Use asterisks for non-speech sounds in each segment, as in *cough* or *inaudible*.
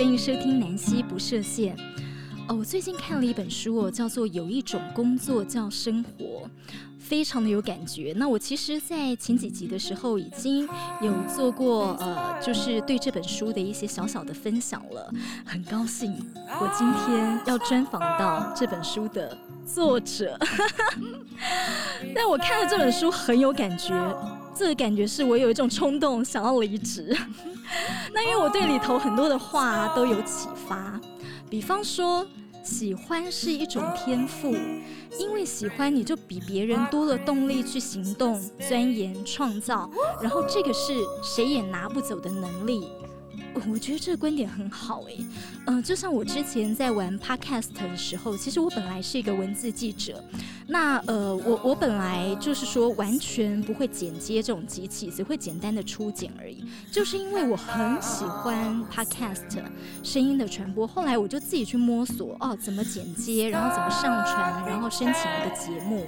欢迎收听南希不设限。哦，我最近看了一本书哦，叫做《有一种工作叫生活》，非常的有感觉。那我其实，在前几集的时候已经有做过呃，就是对这本书的一些小小的分享了。很高兴，我今天要专访到这本书的作者。*laughs* 但我看了这本书很有感觉。这个感觉是我有一种冲动想要离职，*laughs* 那因为我对里头很多的话都有启发，比方说喜欢是一种天赋，因为喜欢你就比别人多了动力去行动、钻研、创造，然后这个是谁也拿不走的能力。我觉得这个观点很好诶，嗯、就像我之前在玩 Podcast 的时候，其实我本来是一个文字记者，那呃，我我本来就是说完全不会剪接这种机器，只会简单的初剪而已，就是因为我很喜欢 Podcast 声音的传播，后来我就自己去摸索哦，怎么剪接，然后怎么上传，然后申请一个节目。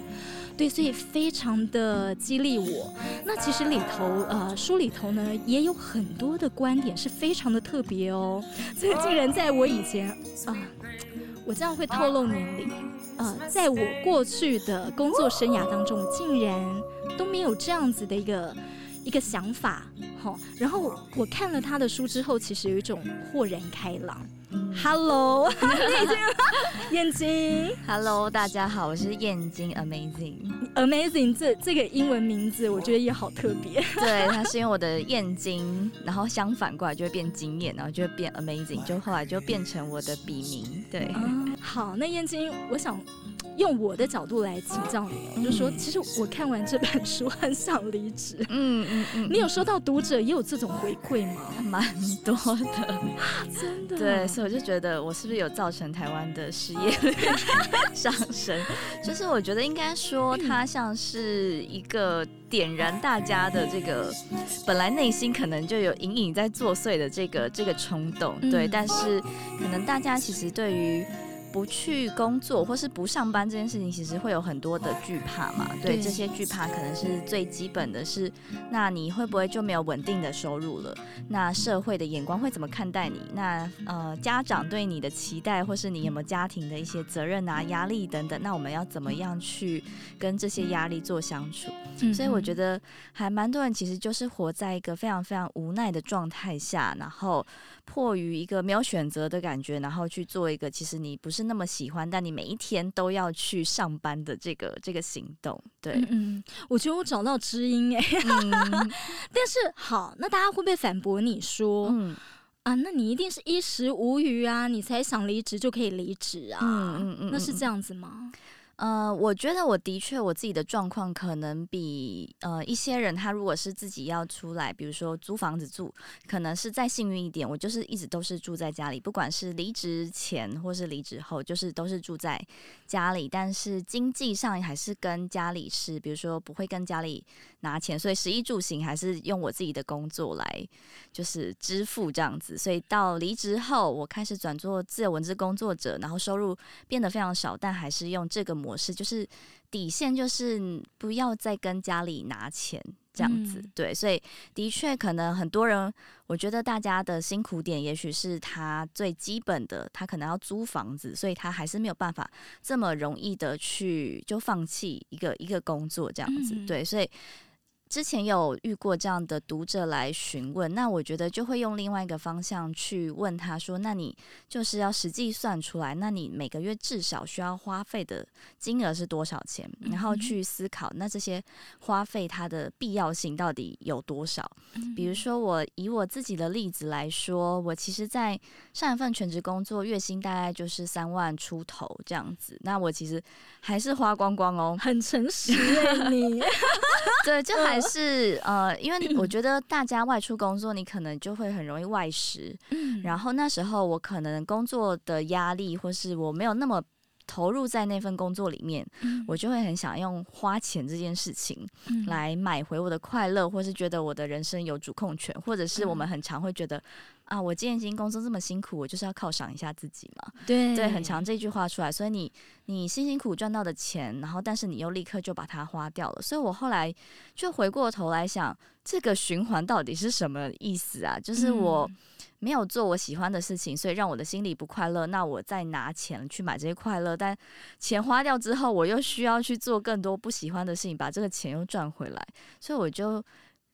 对，所以非常的激励我。那其实里头，呃，书里头呢也有很多的观点是非常的特别哦。所以竟然在我以前啊、我这样会透露年龄，呃，在我过去的工作生涯当中，竟然都没有这样子的一个一个想法。好，然后我看了他的书之后，其实有一种豁然开朗。Hello，*laughs* 燕京。Hello，大家好，我是燕京，Amazing，Amazing，这这个英文名字我觉得也好特别。对，它是因为我的燕京，然后相反过来就会变惊艳，然后就会变 Amazing，就后来就变成我的笔名。对，嗯、好，那燕京，我想。用我的角度来请教你，嗯、就说其实我看完这本书很想离职。嗯嗯嗯，你有收到读者也有这种回馈吗？蛮多的，啊、真的。对，所以我就觉得我是不是有造成台湾的失业率 *laughs* 上升？就是我觉得应该说，它像是一个点燃大家的这个本来内心可能就有隐隐在作祟的这个这个冲动。对，嗯、但是可能大家其实对于。不去工作或是不上班这件事情，其实会有很多的惧怕嘛。对，这些惧怕可能是最基本的是，那你会不会就没有稳定的收入了？那社会的眼光会怎么看待你？那呃，家长对你的期待，或是你有没有家庭的一些责任啊、压力等等？那我们要怎么样去跟这些压力做相处？嗯、所以我觉得还蛮多人其实就是活在一个非常非常无奈的状态下，然后迫于一个没有选择的感觉，然后去做一个其实你不是。那么喜欢，但你每一天都要去上班的这个这个行动，对，嗯，嗯，我觉得我找到知音哎，嗯、*laughs* 但是好，那大家会不会反驳你说，嗯。啊，那你一定是衣食无余啊，你才想离职就可以离职啊，嗯嗯嗯，那是这样子吗？呃，我觉得我的确我自己的状况可能比呃一些人，他如果是自己要出来，比如说租房子住，可能是再幸运一点。我就是一直都是住在家里，不管是离职前或是离职后，就是都是住在家里。但是经济上还是跟家里是，比如说不会跟家里拿钱，所以食衣住行还是用我自己的工作来就是支付这样子。所以到离职后，我开始转做自由文字工作者，然后收入变得非常少，但还是用这个模。模式就是底线，就是不要再跟家里拿钱这样子，嗯、对，所以的确可能很多人，我觉得大家的辛苦点，也许是他最基本的，他可能要租房子，所以他还是没有办法这么容易的去就放弃一个一个工作这样子，嗯、对，所以。之前有遇过这样的读者来询问，那我觉得就会用另外一个方向去问他说：“那你就是要实际算出来，那你每个月至少需要花费的金额是多少钱？然后去思考，那这些花费它的必要性到底有多少？比如说，我以我自己的例子来说，我其实，在上一份全职工作，月薪大概就是三万出头这样子，那我其实还是花光光哦，很诚实耶你，*laughs* 对，就还。是呃，因为我觉得大家外出工作，你可能就会很容易外食。嗯，然后那时候我可能工作的压力，或是我没有那么投入在那份工作里面，嗯，我就会很想用花钱这件事情来买回我的快乐，或是觉得我的人生有主控权，或者是我们很常会觉得。啊，我今天已经工作这么辛苦，我就是要犒赏一下自己嘛。对对，很常这句话出来，所以你你辛辛苦赚到的钱，然后但是你又立刻就把它花掉了。所以我后来就回过头来想，这个循环到底是什么意思啊？就是我没有做我喜欢的事情，所以让我的心里不快乐。那我再拿钱去买这些快乐，但钱花掉之后，我又需要去做更多不喜欢的事情，把这个钱又赚回来。所以我就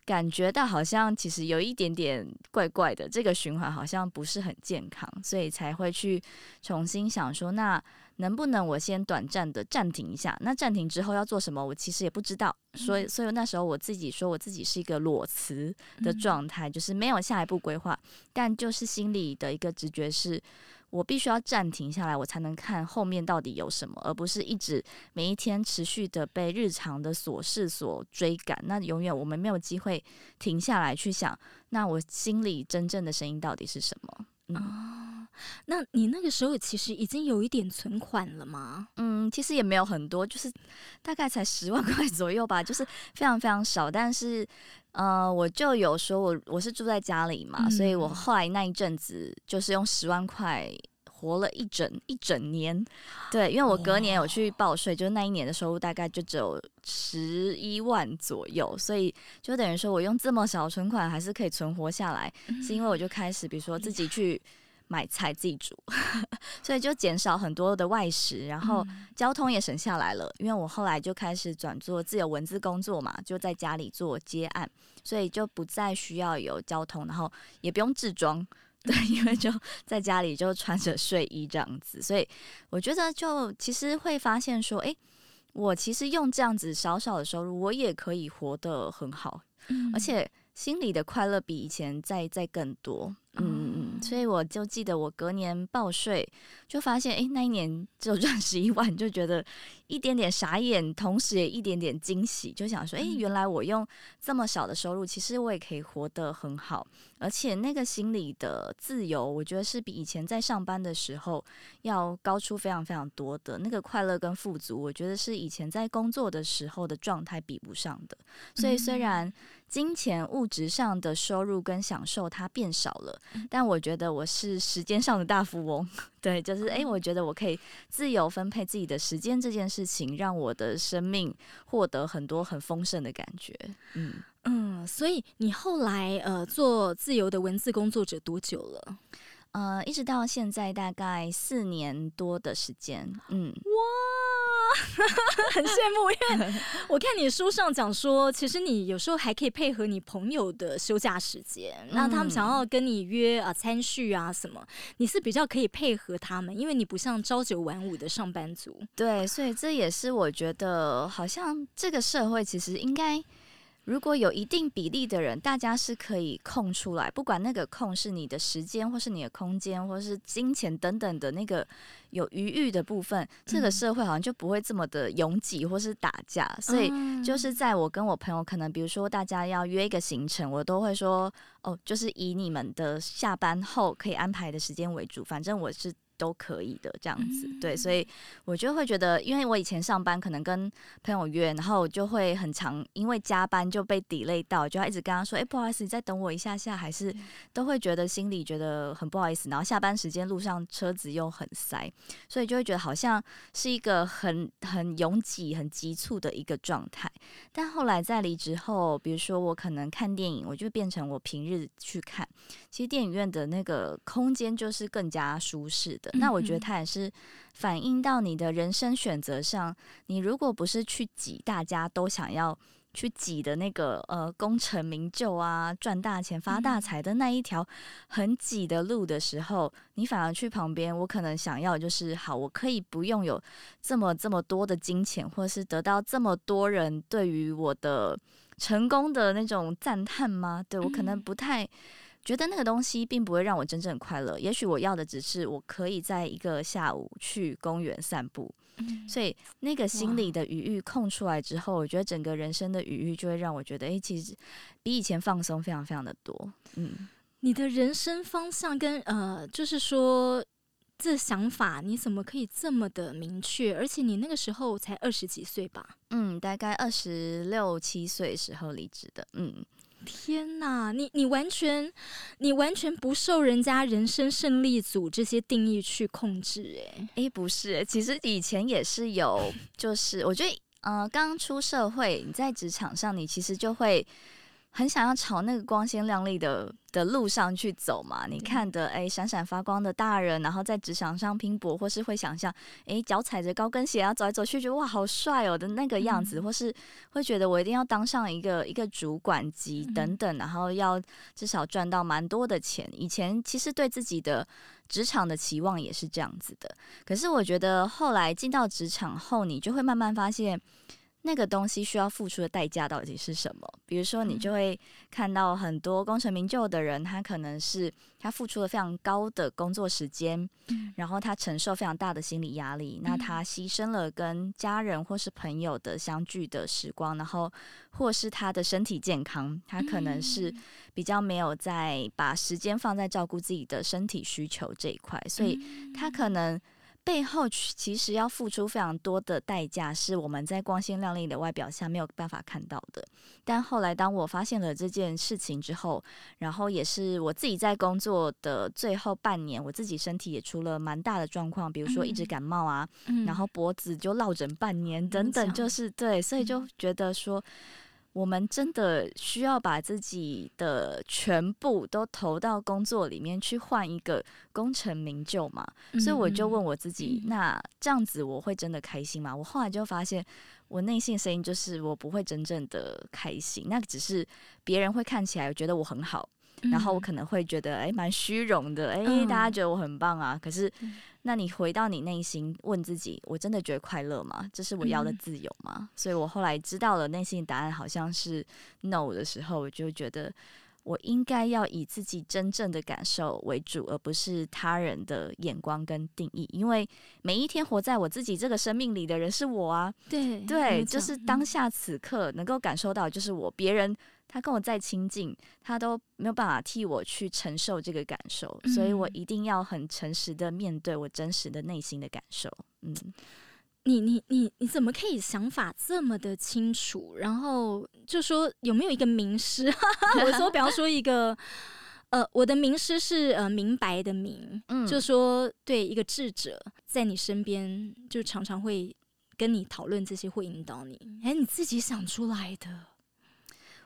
感觉到好像其实有一点点怪怪的，这个循环好像不是很健康，所以才会去重新想说那。能不能我先短暂的暂停一下？那暂停之后要做什么？我其实也不知道。所以，所以那时候我自己说，我自己是一个裸辞的状态，就是没有下一步规划，但就是心里的一个直觉是，我必须要暂停下来，我才能看后面到底有什么，而不是一直每一天持续的被日常的琐事所追赶。那永远我们没有机会停下来去想，那我心里真正的声音到底是什么？嗯。那你那个时候其实已经有一点存款了吗？嗯，其实也没有很多，就是大概才十万块左右吧，就是非常非常少。但是，呃，我就有说我我是住在家里嘛，嗯，所以我后来那一阵子就是用十万块活了一整一整年。对，因为我隔年有去报税，就是那一年的收入大概就只有十一万左右，所以就等于说我用这么少存款还是可以存活下来，嗯，是因为我就开始比如说自己去。买菜自己煮，*laughs* 所以就减少很多的外食，然后交通也省下来了。嗯、因为我后来就开始转做自由文字工作嘛，就在家里做接案，所以就不再需要有交通，然后也不用置装，对，因为就在家里就穿着睡衣这样子。所以我觉得就其实会发现说，哎，我其实用这样子少少的收入，我也可以活得很好，嗯、而且心里的快乐比以前再再更多。所以我就记得我隔年报税，就发现哎、那一年只有 *laughs* 赚十一万，就觉得一点点傻眼，同时也一点点惊喜，就想说，哎、欸，原来我用这么少的收入，其实我也可以活得很好，而且那个心理的自由，我觉得是比以前在上班的时候要高出非常非常多的。那个快乐跟富足，我觉得是以前在工作的时候的状态比不上的。所以虽然金钱物质上的收入跟享受它变少了。但我觉得我是时间上的大富翁，*laughs* 对，就是哎、欸，我觉得我可以自由分配自己的时间这件事事情，让我的生命获得很多很丰盛的感觉。嗯嗯，所以你后来呃做自由的文字工作者多久了？呃，一直到现在大概四年多的时间。嗯，哇，*laughs* 很羡慕，因为我看你书上讲说，其实你有时候还可以配合你朋友的休假时间，那、嗯、他们想要跟你约啊餐叙啊什么，你是比较可以配合他们，因为你不像朝九晚五的上班族。对，所以这也是我觉得，好像这个社会其实应该。如果有一定比例的人，大家是可以空出来，不管那个空是你的时间，或是你的空间，或是金钱等等的那个有余裕的部分，这个社会好像就不会这么的拥挤或是打架。所以就是在我跟我朋友，可能比如说大家要约一个行程，我都会说哦，就是以你们的下班后可以安排的时间为主，反正我是。都可以的这样子，对，所以我就会觉得，因为我以前上班可能跟朋友约，然后我就会很常因为加班就被 delay 到，就要一直跟他说，哎，不好意思，你再等我一下下，还是都会觉得心里觉得很不好意思。然后下班时间路上车子又很塞，所以就会觉得好像是一个很很拥挤、很急促的一个状态。但后来在离职后，比如说我可能看电影，我就变成我平日去看，其实电影院的那个空间就是更加舒适的。那我觉得它也是反映到你的人生选择上。你如果不是去挤大家都想要去挤的那个呃功成名就啊、赚大钱发大财的那一条很挤的路的时候，你反而去旁边，我可能想要就是好，我可以不用有这么这么多的金钱，或是得到这么多人对于我的成功的那种赞叹吗？对，我可能不太。觉得那个东西并不会让我真正快乐，也许我要的只是我可以在一个下午去公园散步，嗯、所以那个心里的余裕空出来之后，我觉得整个人生的余裕就会让我觉得，哎，其实比以前放松非常非常的多。嗯，你的人生方向跟呃，就是说这想法，你怎么可以这么的明确？而且你那个时候才二十几岁吧？嗯，大概二十六七岁时候离职的。嗯。天呐，你你完全你完全不受人家人生胜利组这些定义去控制，哎哎，不是，其实以前也是有，就是我觉得，呃，刚出社会，你在职场上，你其实就会。很想要朝那个光鲜亮丽的的路上去走嘛。你看的哎，闪闪发光的大人，然后在职场上拼搏，或是会想象哎，脚踩着高跟鞋啊走来走去，觉得哇好帅哦的那个样子，或是会觉得我一定要当上一个一个主管级等等，然后要至少赚到蛮多的钱。以前其实对自己的职场的期望也是这样子的，可是我觉得后来进到职场后，你就会慢慢发现。那个东西需要付出的代价到底是什么？比如说，你就会看到很多功成名就的人，他可能是他付出了非常高的工作时间，然后他承受非常大的心理压力，那他牺牲了跟家人或是朋友的相聚的时光，然后或是他的身体健康，他可能是比较没有在把时间放在照顾自己的身体需求这一块，所以他可能。背后其实要付出非常多的代价，是我们在光鲜亮丽的外表下没有办法看到的。但后来当我发现了这件事情之后，然后也是我自己在工作的最后半年，我自己身体也出了蛮大的状况，比如说一直感冒啊，嗯、然后脖子就落枕半年等等，就是对，所以就觉得说。我们真的需要把自己的全部都投到工作里面去，换一个功成名就嘛？嗯、所以我就问我自己，嗯、那这样子我会真的开心吗？我后来就发现，我内心声音就是我不会真正的开心，那只是别人会看起来觉得我很好。然后我可能会觉得，哎，蛮虚荣的，哎，大家觉得我很棒啊。可是，那你回到你内心，问自己，我真的觉得快乐吗？这是我要的自由吗？所以我后来知道了内心的答案好像是 no 的时候，我就觉得我应该要以自己真正的感受为主，而不是他人的眼光跟定义。因为每一天活在我自己这个生命里的人是我啊。对对，就是当下此刻能够感受到，就是我别人。他跟我再亲近，他都没有办法替我去承受这个感受，嗯、所以我一定要很诚实的面对我真实的内心的感受。嗯，你你你你怎么可以想法这么的清楚？然后就说有没有一个名师？*laughs* 我说，比方说一个呃，我的名师是呃明白的明，嗯，就说对一个智者在你身边，就常常会跟你讨论这些，会引导你。哎，你自己想出来的。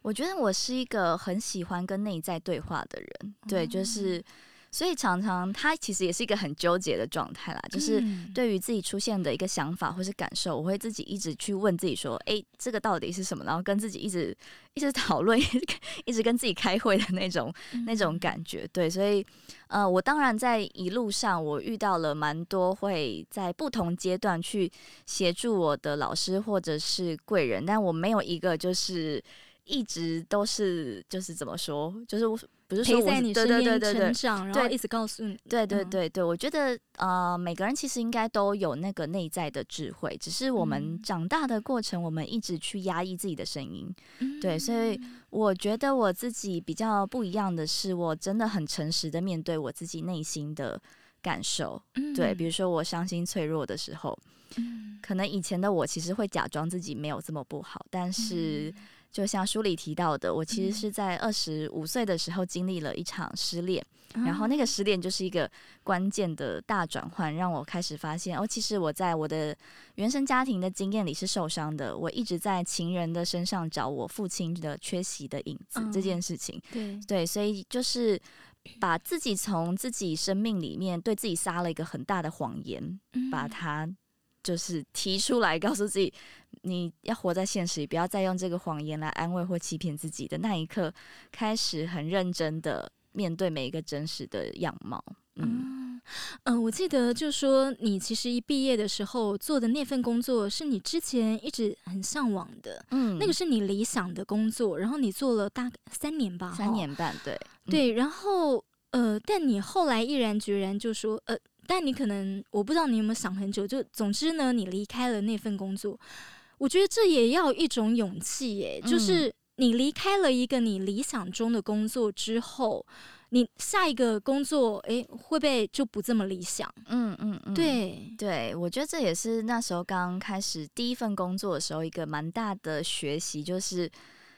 我觉得我是一个很喜欢跟内在对话的人，对，就是。所以常常他其实也是一个很纠结的状态啦，就是对于自己出现的一个想法或是感受，我会自己一直去问自己说，诶，这个到底是什么？然后跟自己一直一直讨论，*laughs* 一直跟自己开会的那种那种感觉。对，所以呃，我当然在一路上我遇到了蛮多会在不同阶段去协助我的老师或者是贵人，但我没有一个就是一直都是就是怎么说，就是。不是陪在你身边成长，然后一直告诉你。对对对对，我觉得呃，每个人其实应该都有那个内在的智慧，只是我们长大的过程，我们一直去压抑自己的声音。嗯、对，所以我觉得我自己比较不一样的是，我真的很诚实的面对我自己内心的感受。嗯、对，比如说我伤心脆弱的时候，嗯、可能以前的我其实会假装自己没有这么不好，但是。嗯就像书里提到的，我其实是在二十五岁的时候经历了一场失恋，嗯、然后那个失恋就是一个关键的大转换，让我开始发现哦，其实我在我的原生家庭的经验里是受伤的，我一直在情人的身上找我父亲的缺席的影子，嗯、这件事情，对。对，所以就是把自己从自己生命里面对自己撒了一个很大的谎言，嗯、把它就是提出来告诉自己。你要活在现实里，不要再用这个谎言来安慰或欺骗自己的那一刻，开始很认真的面对每一个真实的样貌。嗯嗯、呃，我记得就是说，你其实一毕业的时候做的那份工作，是你之前一直很向往的，嗯，那个是你理想的工作，然后你做了大概三年吧，三年半，对，对，然后呃，但你后来毅然决然就说，呃，但你可能我不知道你有没有想很久，就总之呢，你离开了那份工作。我觉得这也要一种勇气耶，就是你离开了一个你理想中的工作之后，你下一个工作，诶，会不会就不这么理想？嗯嗯嗯，对。对，我觉得这也是那时候刚开始第一份工作的时候一个蛮大的学习，就是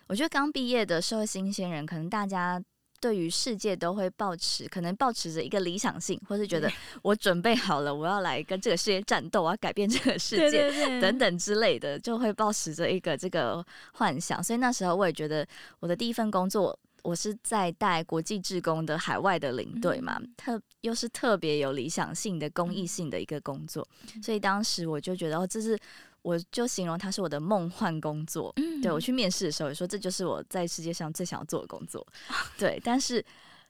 我觉得刚毕业的社会新鲜人，可能大家对于世界都会抱持，可能抱持着一个理想性，或是觉得 *laughs* 我准备好了，我要来跟这个世界战斗，我要改变这个世界，对对对等等之类的，就会抱持着一个这个幻想。所以那时候我也觉得，我的第一份工作，我是在带国际志工的海外的领队嘛，嗯、特又是特别有理想性的公益性的一个工作，嗯、所以当时我就觉得，哦，这是。我就形容它是我的梦幻工作，嗯、对，我去面试的时候也说，这就是我在世界上最想要做的工作，*laughs* 对。但是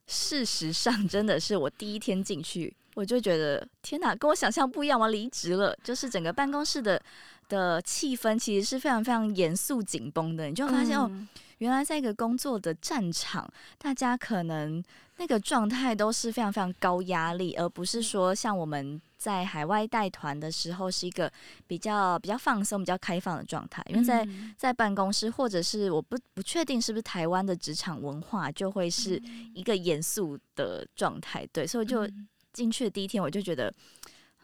事实上真的是我第一天进去，我就觉得天哪，跟我想象不一样，我离职了。就是整个办公室的的气氛其实是非常非常严肃紧绷的，你就发现、嗯、哦，原来在一个工作的战场，大家可能那个状态都是非常非常高压力，而不是说像我们。在海外带团的时候，是一个比较比较放松、比较开放的状态。因为在在办公室，或者是我不不确定是不是台湾的职场文化，就会是一个严肃的状态。对，所以就进去的第一天，我就觉得。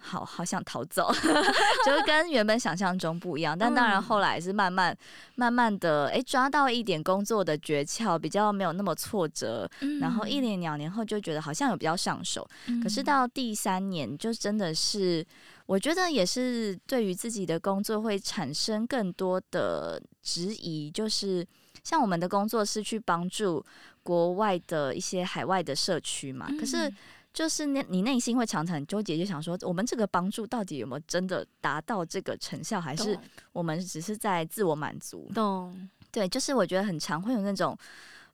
好好想逃走，*laughs* 就是跟原本想象中不一样。但当然后来是慢慢、慢慢的，哎、欸，抓到一点工作的诀窍，比较没有那么挫折。然后一年两年后就觉得好像有比较上手。可是到第三年，就真的是我觉得也是对于自己的工作会产生更多的质疑。就是像我们的工作是去帮助国外的一些海外的社区嘛，可是。就是那，你内心会常常很纠结，就想说，我们这个帮助到底有没有真的达到这个成效，还是我们只是在自我满足？懂？对，就是我觉得很常会有那种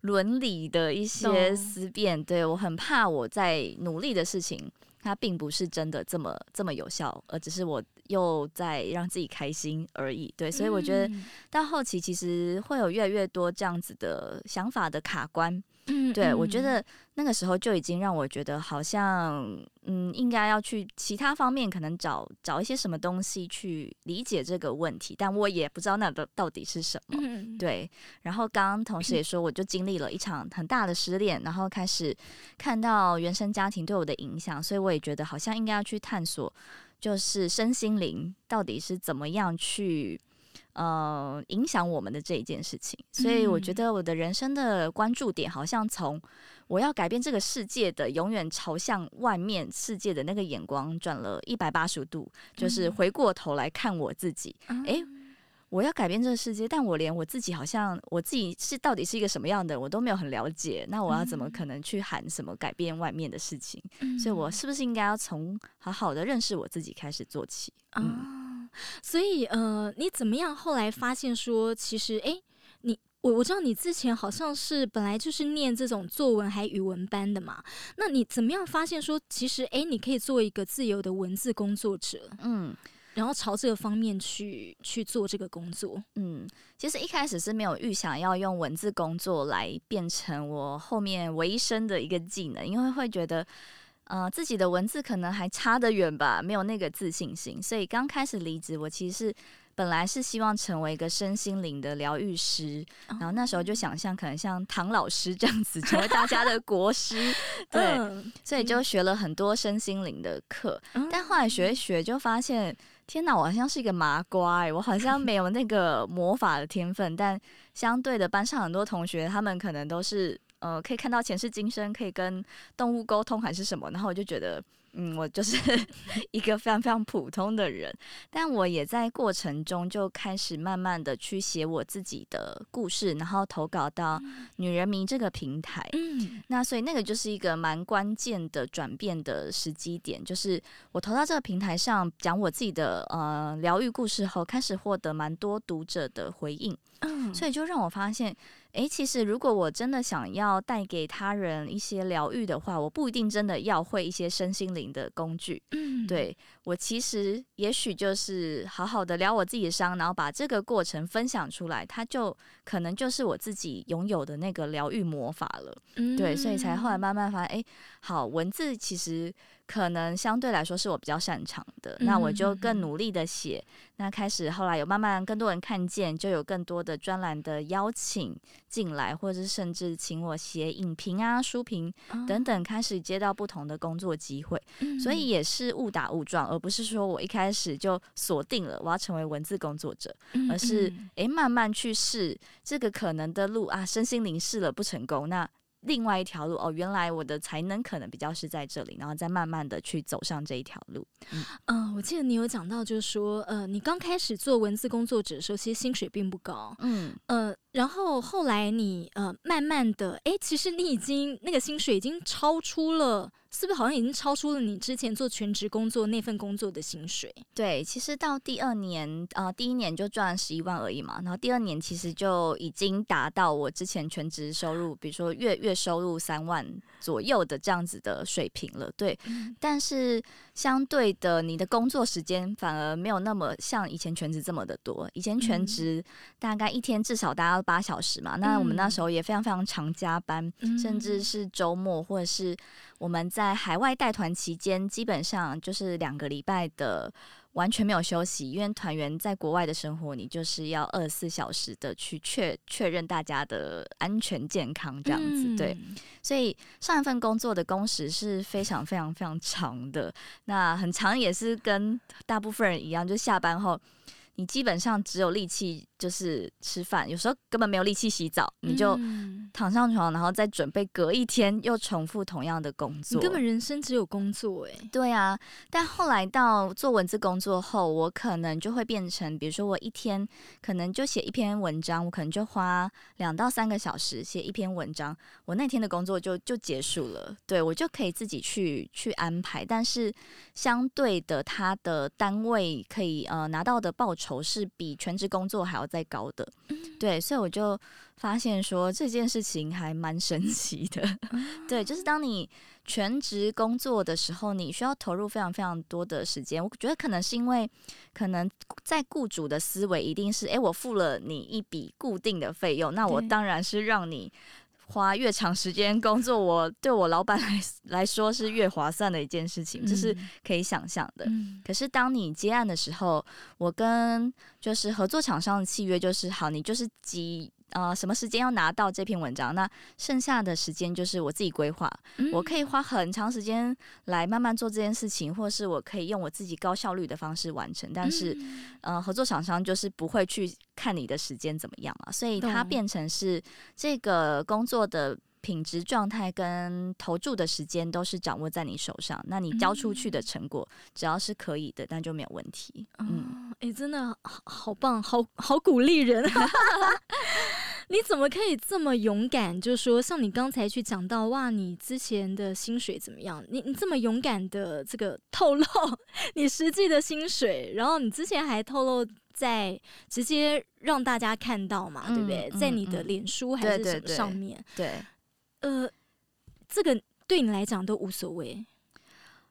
伦理的一些思辨。对，我很怕我在努力的事情，它并不是真的这么这么有效，而只是我又在让自己开心而已。对，所以我觉得到后期其实会有越来越多这样子的想法的卡关。嗯，对，我觉得那个时候就已经让我觉得好像，嗯，应该要去其他方面可能找找一些什么东西去理解这个问题，但我也不知道那个到底是什么。对，然后刚刚同事也说，我就经历了一场很大的失恋，然后开始看到原生家庭对我的影响，所以我也觉得好像应该要去探索，就是身心灵到底是怎么样去。呃，影响我们的这一件事情，所以我觉得我的人生的关注点好像从我要改变这个世界的永远朝向外面世界的那个眼光转了一百八十度，就是回过头来看我自己。诶，我要改变这个世界，但我连我自己好像我自己是到底是一个什么样的，我都没有很了解。那我要怎么可能去喊什么改变外面的事情？所以我是不是应该要从好好的认识我自己开始做起？嗯。所以，呃，你怎么样？后来发现说，其实，哎，你我我知道你之前好像是本来就是念这种作文还语文班的嘛。那你怎么样发现说，其实，哎，你可以做一个自由的文字工作者？嗯，然后朝这个方面去去做这个工作。嗯，其实一开始是没有预想要用文字工作来变成我后面维生的一个技能，因为会觉得。呃，自己的文字可能还差得远吧，没有那个自信心，所以刚开始离职，我其实是本来是希望成为一个身心灵的疗愈师，然后那时候就想象可能像唐老师这样子成为大家的国师，*laughs* 对，所以就学了很多身心灵的课，但后来学一学就发现，天哪，我好像是一个麻瓜哎，我好像没有那个魔法的天分，但相对的班上很多同学，他们可能都是。呃，可以看到前世今生，可以跟动物沟通还是什么？然后我就觉得，嗯，我就是 *laughs* 一个非常非常普通的人。但我也在过程中就开始慢慢的去写我自己的故事，然后投稿到女人迷这个平台。嗯，那所以那个就是一个蛮关键的转变的时机点，就是我投到这个平台上讲我自己的呃疗愈故事后，开始获得蛮多读者的回应。嗯，所以就让我发现。诶，其实如果我真的想要带给他人一些疗愈的话，我不一定真的要会一些身心灵的工具。嗯，对，我其实也许就是好好的疗我自己的伤，然后把这个过程分享出来，它就可能就是我自己拥有的那个疗愈魔法了。嗯，对，所以才后来慢慢发现，诶，好，文字其实。可能相对来说是我比较擅长的，那我就更努力的写。那开始后来有慢慢更多人看见，就有更多的专栏的邀请进来，或者是甚至请我写影评啊、书评等等，开始接到不同的工作机会。所以也是误打误撞，而不是说我一开始就锁定了我要成为文字工作者，而是诶慢慢去试这个可能的路啊，身心灵试了不成功，那。另外一条路哦，原来我的才能可能比较是在这里，然后再慢慢的去走上这一条路。嗯、呃，我记得你有讲到，就是说，呃，你刚开始做文字工作者的时候，其实薪水并不高，嗯，呃，然后后来你呃，慢慢的，哎，其实你已经那个薪水已经超出了。是不是好像已经超出了你之前做全职工作那份工作的薪水？对，其实到第二年，呃，第一年就赚十一万而已嘛。然后第二年其实就已经达到我之前全职收入，比如说月月收入三万左右的这样子的水平了。对，嗯、但是相对的，你的工作时间反而没有那么像以前全职这么的多。以前全职大概一天至少达到八小时嘛。嗯、那我们那时候也非常非常常加班，嗯、甚至是周末或者是。我们在海外带团期间，基本上就是两个礼拜的完全没有休息，因为团员在国外的生活，你就是要二十四小时的去确确认大家的安全健康这样子。嗯、对，所以上一份工作的工时是非常非常非常长的，那很长也是跟大部分人一样，就下班后。你基本上只有力气就是吃饭，有时候根本没有力气洗澡，你就躺上床，然后再准备隔一天又重复同样的工作。你根本人生只有工作诶。对啊，但后来到做文字工作后，我可能就会变成，比如说我一天可能就写一篇文章，我可能就花两到三个小时写一篇文章，我那天的工作就就结束了。对，我就可以自己去去安排，但是相对的，他的单位可以呃拿到的报酬。酬是比全职工作还要再高的，嗯、对，所以我就发现说这件事情还蛮神奇的，嗯、*laughs* 对，就是当你全职工作的时候，你需要投入非常非常多的时间。我觉得可能是因为，可能在雇主的思维一定是，哎，我付了你一笔固定的费用，那我当然是让你。花越长时间工作，我对我老板来来说是越划算的一件事情，这、嗯、是可以想象的。嗯、可是当你接案的时候，我跟就是合作厂商的契约就是，好，你就是几。呃，什么时间要拿到这篇文章？那剩下的时间就是我自己规划。嗯、我可以花很长时间来慢慢做这件事情，或是我可以用我自己高效率的方式完成。但是，嗯、呃，合作厂商就是不会去看你的时间怎么样嘛，所以它变成是这个工作的品质状态跟投注的时间都是掌握在你手上。那你交出去的成果，只要是可以的，那就没有问题。嗯，哎、真的好好棒，好好鼓励人。*laughs* *laughs* 你怎么可以这么勇敢？就是说，像你刚才去讲到，哇，你之前的薪水怎么样？你你这么勇敢的这个透露 *laughs* 你实际的薪水，然后你之前还透露在直接让大家看到嘛，嗯、对不对？在你的脸书还是什么上面？对，呃，这个对你来讲都无所谓。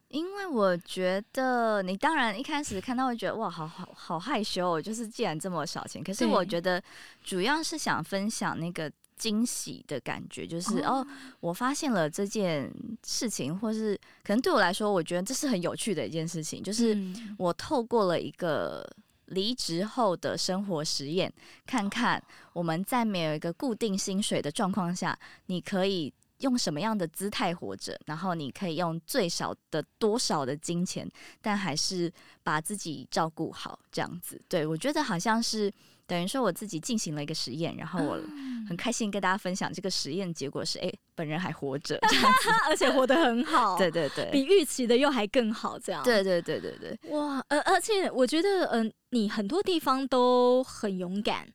因为我觉得你当然一开始看到会觉得哇，好好好害羞哦，就是既然这么少钱，可是我觉得主要是想分享那个惊喜的感觉，就是哦，哦，我发现了这件事情，或是可能对我来说，我觉得这是很有趣的一件事情，就是我透过了一个离职后的生活实验，看看我们在没有一个固定薪水的状况下，你可以。用什么样的姿态活着？然后你可以用最少的多少的金钱，但还是把自己照顾好，这样子。对，我觉得好像是等于说我自己进行了一个实验，然后我很开心跟大家分享这个实验结果是：哎，本人还活着，*laughs* 这样子，而且活得很好。对对对，比预期的又还更好，这样。对对对对对。哇，呃，而且我觉得，嗯、呃，你很多地方都很勇敢。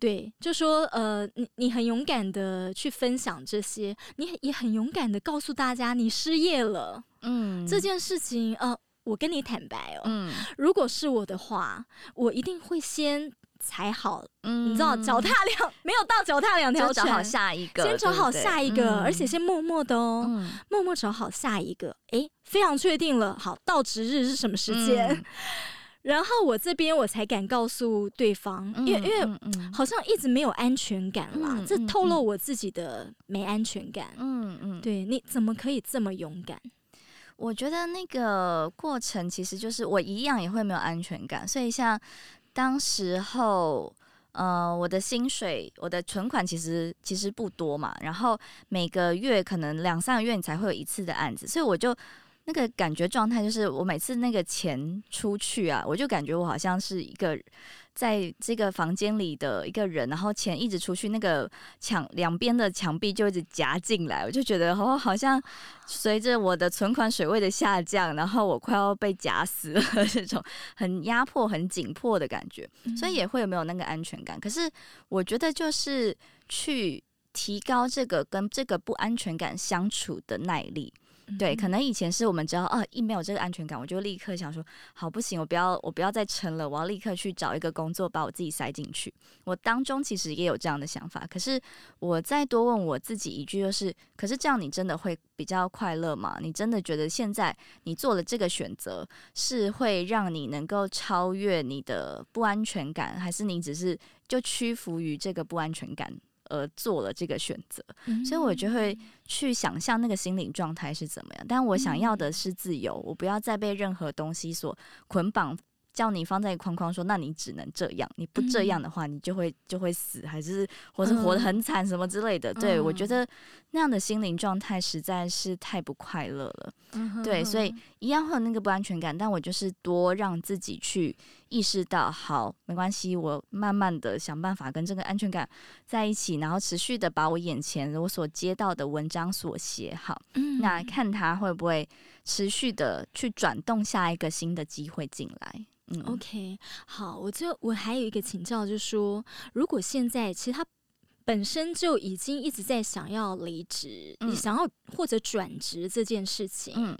对，就说呃，你你很勇敢的去分享这些，你也很勇敢的告诉大家你失业了，嗯，这件事情呃，我跟你坦白哦，嗯，如果是我的话，我一定会先踩好，嗯，你知道脚踏两 *laughs* 没有到脚踏两条船，找好下一个，先找好下一个，对对，而且先默默的哦，嗯、默默找好下一个，诶，非常确定了，好，到值日是什么时间？嗯。*laughs* 然后我这边我才敢告诉对方，因为因为好像一直没有安全感啦，嗯、这透露我自己的没安全感。嗯嗯，对，你怎么可以这么勇敢？我觉得那个过程其实就是我一样也会没有安全感，所以像当时候，呃，我的薪水、我的存款其实其实不多嘛，然后每个月可能两三个月你才会有一次的案子，所以我就。那个感觉状态，就是我每次那个钱出去啊，我就感觉我好像是一个。在这个房间里的一个人，然后钱一直出去，那个墙两边的墙壁就一直夹进来，我就觉得哦，好像随着我的存款水位的下降，然后我快要被夹死了，*laughs* 这种很压迫、很紧迫的感觉，所以也会有没有那个安全感。可是我觉得就是去提高这个跟这个不安全感相处的耐力。对，可能以前是我们只要啊，一没有这个安全感，我就立刻想说，好不行，我不要，我不要再撑了，我要立刻去找一个工作，把我自己塞进去。我当中其实也有这样的想法，可是我再多问我自己一句，就是，可是这样你真的会比较快乐吗？你真的觉得现在你做了这个选择，是会让你能够超越你的不安全感，还是你只是就屈服于这个不安全感？而做了这个选择，所以我就会去想象那个心理状态是怎么样。但我想要的是自由，我不要再被任何东西所捆绑。叫你放在框框说，那你只能这样，你不这样的话，你就会就会死，还是或是活得很惨什么之类的。嗯、对，我觉得那样的心灵状态实在是太不快乐了。嗯、对，所以一样会有那个不安全感，但我就是多让自己去意识到，好，没关系，我慢慢的想办法跟这个安全感在一起，然后持续的把我眼前我所接到的文章所写好，嗯、那。看他会不会持续的去转动下一个新的机会进来。嗯，OK，好，我就我还有一个请教，就是说，如果现在其实他本身就已经一直在想要离职，嗯、你想要或者转职这件事情，嗯，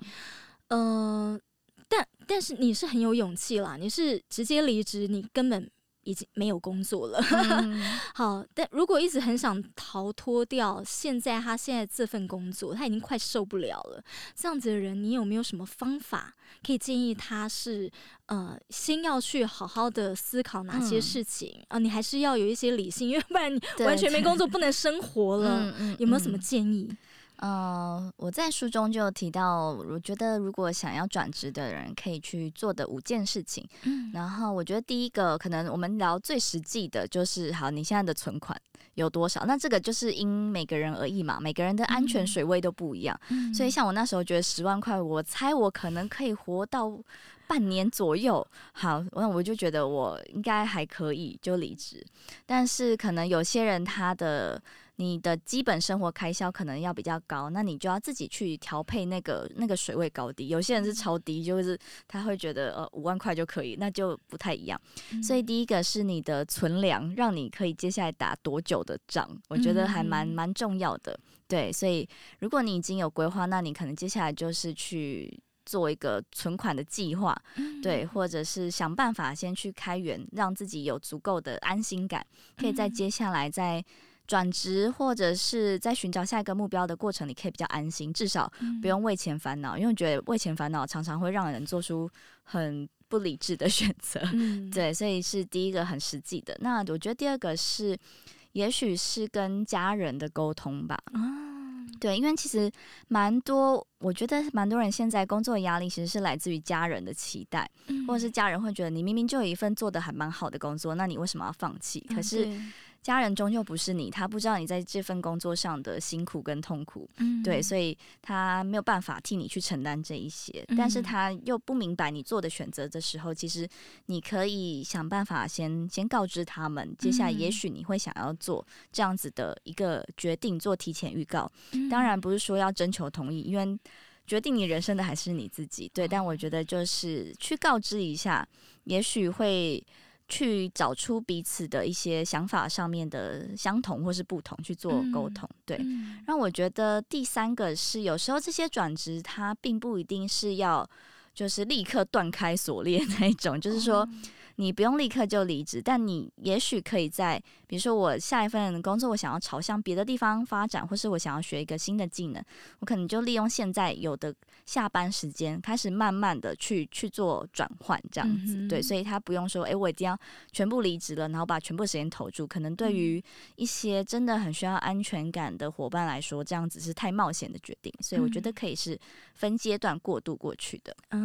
呃，但但是你是很有勇气啦，你是直接离职，你根本。已经没有工作了，嗯、*laughs* 好，但如果一直很想逃脱掉现在他现在这份工作，他已经快受不了了。这样子的人，你有没有什么方法可以建议他是？呃，先要去好好的思考哪些事情啊、嗯呃？你还是要有一些理性，因为不然你完全没工作，不能生活了。有没有什么建议？呃，我在书中就提到，我觉得如果想要转职的人可以去做的五件事情。嗯，然后我觉得第一个可能我们聊最实际的就是，好，你现在的存款有多少？那这个就是因每个人而异嘛，每个人的安全水位都不一样。嗯，所以像我那时候觉得十万块，我猜我可能可以活到半年左右。好，那我就觉得我应该还可以就离职。但是可能有些人他的。你的基本生活开销可能要比较高，那你就要自己去调配那个那个水位高低。有些人是超低，就是他会觉得呃五万块就可以，那就不太一样。嗯、所以第一个是你的存粮，让你可以接下来打多久的仗，我觉得还蛮蛮重要的。对，所以如果你已经有规划，那你可能接下来就是去做一个存款的计划，对，或者是想办法先去开源，让自己有足够的安心感，可以在接下来再。转职或者是在寻找下一个目标的过程里，可以比较安心，至少不用为钱烦恼。嗯、因为我觉得为钱烦恼常常会让人做出很不理智的 *laughs* 选择。嗯、对，所以是第一个很实际的。那我觉得第二个是，也许是跟家人的沟通吧。啊、对，因为其实蛮多，我觉得蛮多人现在工作压力其实是来自于家人的期待，嗯、或者是家人会觉得你明明就有一份做的还蛮好的工作，那你为什么要放弃？可是。嗯家人终究不是你，他不知道你在这份工作上的辛苦跟痛苦，嗯、对，所以他没有办法替你去承担这一些，嗯、但是他又不明白你做的选择的时候，其实你可以想办法先先告知他们，接下来也许你会想要做这样子的一个决定，做提前预告。嗯、当然不是说要征求同意，因为决定你人生的还是你自己，对。但我觉得就是去告知一下，也许会。去找出彼此的一些想法上面的相同或是不同去做沟通，嗯、对。让我觉得第三个是，有时候这些转职它并不一定是要就是立刻断开锁链那一种，就是说。你不用立刻就离职，但你也许可以在，比如说我下一份工作，我想要朝向别的地方发展，或是我想要学一个新的技能，我可能就利用现在有的下班时间，开始慢慢的去去做转换，这样子，嗯、对，所以他不用说，诶，我一定要全部离职了，然后把全部时间投注，可能对于一些真的很需要安全感的伙伴来说，这样子是太冒险的决定，所以我觉得可以是分阶段过渡过去的，嗯，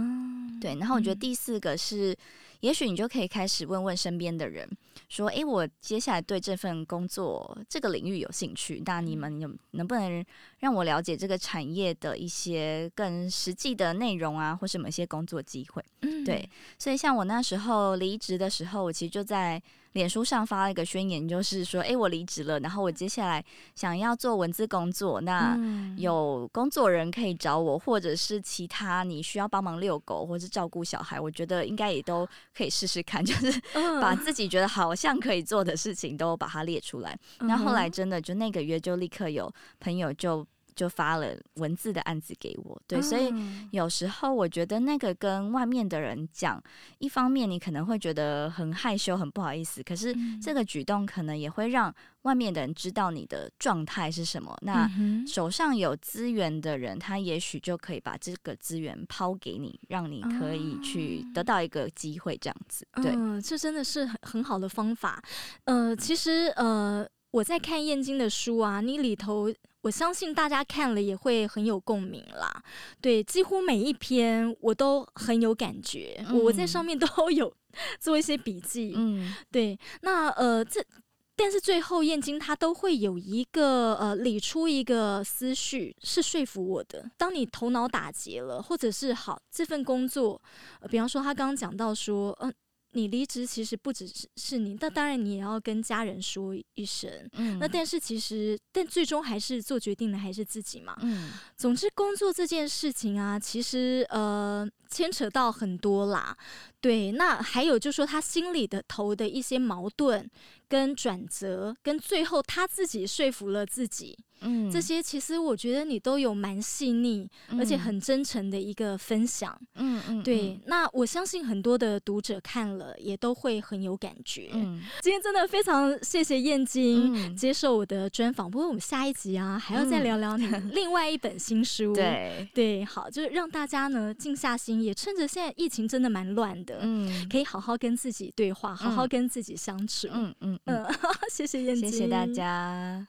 对，然后我觉得第四个是。也许你就可以开始问问身边的人，说：“诶，我接下来对这份工作这个领域有兴趣，那你们有能不能让我了解这个产业的一些更实际的内容啊，或什么一些工作机会。嗯，对，所以像我那时候离职的时候，我其实就在。脸书上发了一个宣言，就是说，哎，我离职了，然后我接下来想要做文字工作，那有工作人可以找我，或者是其他你需要帮忙遛狗或者是照顾小孩，我觉得应该也都可以试试看，就是 *laughs* 把自己觉得好像可以做的事情都把它列出来。那后来真的就那个月就立刻有朋友就。就发了文字的案子给我，对，所以有时候我觉得那个跟外面的人讲，一方面你可能会觉得很害羞、很不好意思，可是这个举动可能也会让外面的人知道你的状态是什么。那手上有资源的人，他也许就可以把这个资源抛给你，让你可以去得到一个机会，这样子。对，嗯，这真的是很很好的方法。呃，其实呃，我在看燕京的书啊，你里头。我相信大家看了也会很有共鸣啦，对，几乎每一篇我都很有感觉，嗯、我在上面都 *laughs* 有做一些笔记，嗯，对，那呃，这但是最后燕京他都会有一个呃理出一个思绪是说服我的。当你头脑打结了，或者是好这份工作，呃、比方说他刚刚讲到说，嗯、呃。你离职其实不只是是你，那当然你也要跟家人说一声。嗯，那但是其实，但最终还是做决定的还是自己嘛。嗯，总之工作这件事情啊，其实呃牵扯到很多啦。对，那还有就是说他心里的头的一些矛盾跟转折，跟最后他自己说服了自己。嗯，这些其实我觉得你都有蛮细腻，而且很真诚的一个分享。嗯嗯，对。那我相信很多的读者看了也都会很有感觉。嗯，今天真的非常谢谢燕京接受我的专访。不过我们下一集啊，还要再聊聊你 *laughs* 另外一本新书。对对，好，就是让大家呢静下心，也趁着现在疫情真的蛮乱的，嗯，可以好好跟自己对话，好好跟自己相处。嗯嗯嗯，*laughs* 谢谢燕姐，谢谢大家。